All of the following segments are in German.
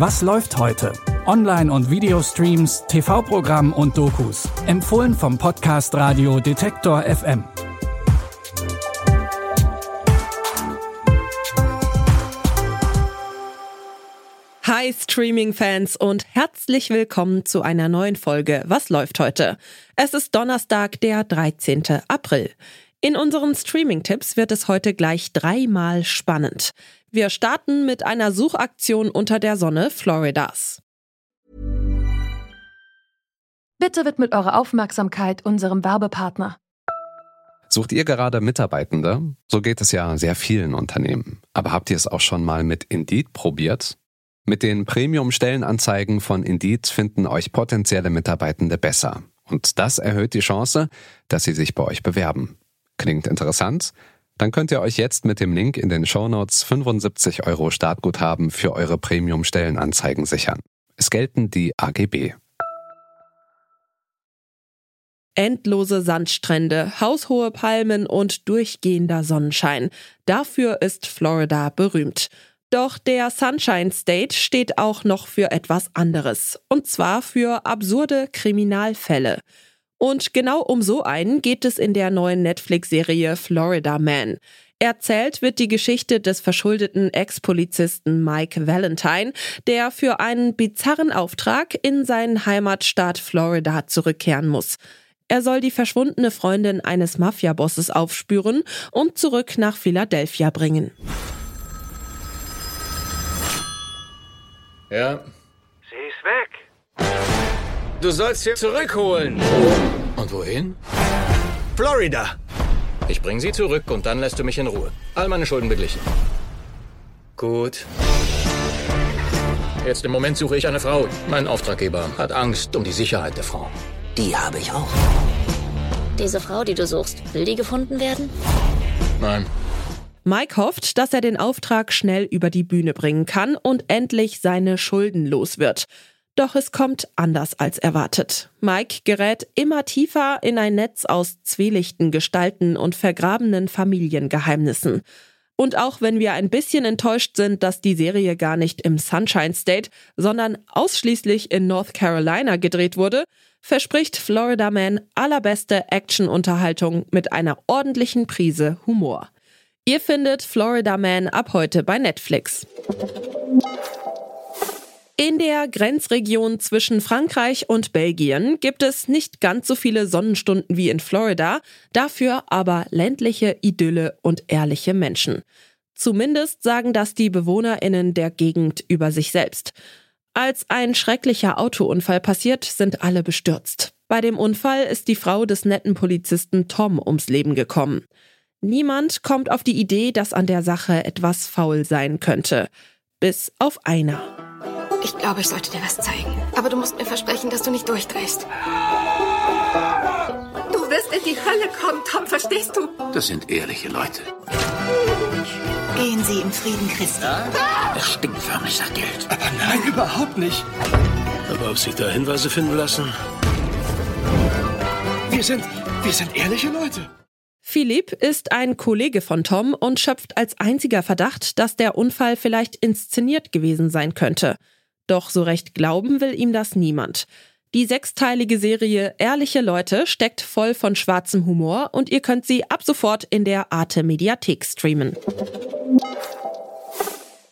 Was läuft heute? Online- und Videostreams, TV-Programm und Dokus. Empfohlen vom Podcast Radio Detektor FM. Hi Streaming-Fans und herzlich willkommen zu einer neuen Folge Was läuft heute? Es ist Donnerstag, der 13. April. In unseren Streaming-Tipps wird es heute gleich dreimal spannend. Wir starten mit einer Suchaktion unter der Sonne Floridas. Bitte widmet eure Aufmerksamkeit unserem Werbepartner. Sucht ihr gerade Mitarbeitende? So geht es ja sehr vielen Unternehmen. Aber habt ihr es auch schon mal mit Indeed probiert? Mit den Premium-Stellenanzeigen von Indeed finden euch potenzielle Mitarbeitende besser. Und das erhöht die Chance, dass sie sich bei euch bewerben. Klingt interessant? Dann könnt ihr euch jetzt mit dem Link in den Shownotes 75 Euro Startguthaben für eure Premium-Stellenanzeigen sichern. Es gelten die AGB. Endlose Sandstrände, haushohe Palmen und durchgehender Sonnenschein. Dafür ist Florida berühmt. Doch der Sunshine State steht auch noch für etwas anderes. Und zwar für absurde Kriminalfälle. Und genau um so einen geht es in der neuen Netflix-Serie Florida Man. Erzählt wird die Geschichte des verschuldeten Ex-Polizisten Mike Valentine, der für einen bizarren Auftrag in seinen Heimatstaat Florida zurückkehren muss. Er soll die verschwundene Freundin eines Mafiabosses aufspüren und zurück nach Philadelphia bringen. Ja. Du sollst sie zurückholen. Und wohin? Florida. Ich bring sie zurück und dann lässt du mich in Ruhe. All meine Schulden beglichen. Gut. Jetzt im Moment suche ich eine Frau. Mein Auftraggeber hat Angst um die Sicherheit der Frau. Die habe ich auch. Diese Frau, die du suchst, will die gefunden werden? Nein. Mike hofft, dass er den Auftrag schnell über die Bühne bringen kann und endlich seine Schulden los wird. Doch es kommt anders als erwartet. Mike gerät immer tiefer in ein Netz aus zwielichten Gestalten und vergrabenen Familiengeheimnissen. Und auch wenn wir ein bisschen enttäuscht sind, dass die Serie gar nicht im Sunshine State, sondern ausschließlich in North Carolina gedreht wurde, verspricht Florida Man allerbeste Actionunterhaltung mit einer ordentlichen Prise Humor. Ihr findet Florida Man ab heute bei Netflix. In der Grenzregion zwischen Frankreich und Belgien gibt es nicht ganz so viele Sonnenstunden wie in Florida, dafür aber ländliche Idylle und ehrliche Menschen. Zumindest sagen das die Bewohnerinnen der Gegend über sich selbst. Als ein schrecklicher Autounfall passiert, sind alle bestürzt. Bei dem Unfall ist die Frau des netten Polizisten Tom ums Leben gekommen. Niemand kommt auf die Idee, dass an der Sache etwas faul sein könnte. Bis auf einer. Ich glaube, ich sollte dir was zeigen. Aber du musst mir versprechen, dass du nicht durchdrehst. Du wirst in die Hölle kommen, Tom, verstehst du? Das sind ehrliche Leute. Gehen Sie im Frieden, Christi. Es stinkt förmlich nach Geld. Nein, überhaupt nicht. Aber ob sich da Hinweise finden lassen? Wir sind, wir sind ehrliche Leute. Philipp ist ein Kollege von Tom und schöpft als einziger Verdacht, dass der Unfall vielleicht inszeniert gewesen sein könnte. Doch so recht glauben will ihm das niemand. Die sechsteilige Serie Ehrliche Leute steckt voll von schwarzem Humor und ihr könnt sie ab sofort in der Arte Mediathek streamen.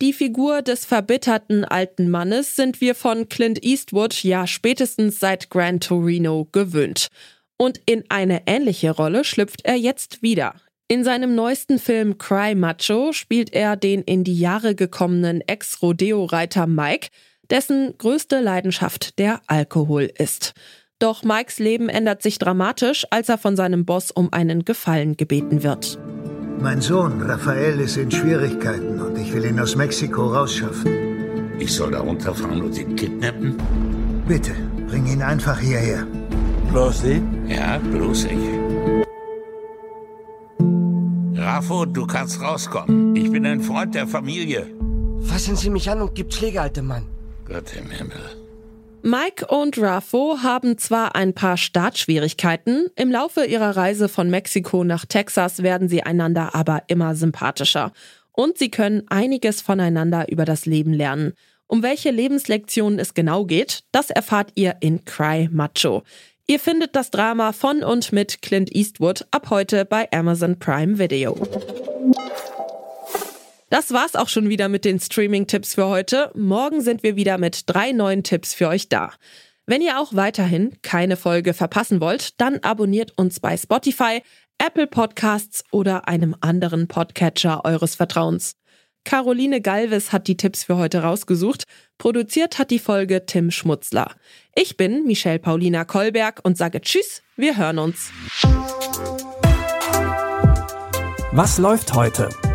Die Figur des verbitterten alten Mannes sind wir von Clint Eastwood ja spätestens seit Gran Torino gewöhnt. Und in eine ähnliche Rolle schlüpft er jetzt wieder. In seinem neuesten Film Cry Macho spielt er den in die Jahre gekommenen Ex-Rodeo-Reiter Mike, dessen größte Leidenschaft der Alkohol ist. Doch Mikes Leben ändert sich dramatisch, als er von seinem Boss um einen Gefallen gebeten wird. Mein Sohn Raphael ist in Schwierigkeiten und ich will ihn aus Mexiko rausschaffen. Ich soll da runterfahren und ihn kidnappen? Bitte, bring ihn einfach hierher. Bloß Sie? Ja, bloß ich. Rafo, du kannst rauskommen. Ich bin ein Freund der Familie. Fassen Sie mich an und gibt Schläge, alter Mann. Gott im Himmel. Mike und Raffo haben zwar ein paar Startschwierigkeiten, im Laufe ihrer Reise von Mexiko nach Texas werden sie einander aber immer sympathischer. Und sie können einiges voneinander über das Leben lernen. Um welche Lebenslektionen es genau geht, das erfahrt ihr in Cry Macho. Ihr findet das Drama von und mit Clint Eastwood ab heute bei Amazon Prime Video. Das war's auch schon wieder mit den Streaming-Tipps für heute. Morgen sind wir wieder mit drei neuen Tipps für euch da. Wenn ihr auch weiterhin keine Folge verpassen wollt, dann abonniert uns bei Spotify, Apple Podcasts oder einem anderen Podcatcher eures Vertrauens. Caroline Galvis hat die Tipps für heute rausgesucht. Produziert hat die Folge Tim Schmutzler. Ich bin Michelle Paulina Kolberg und sage Tschüss, wir hören uns. Was läuft heute?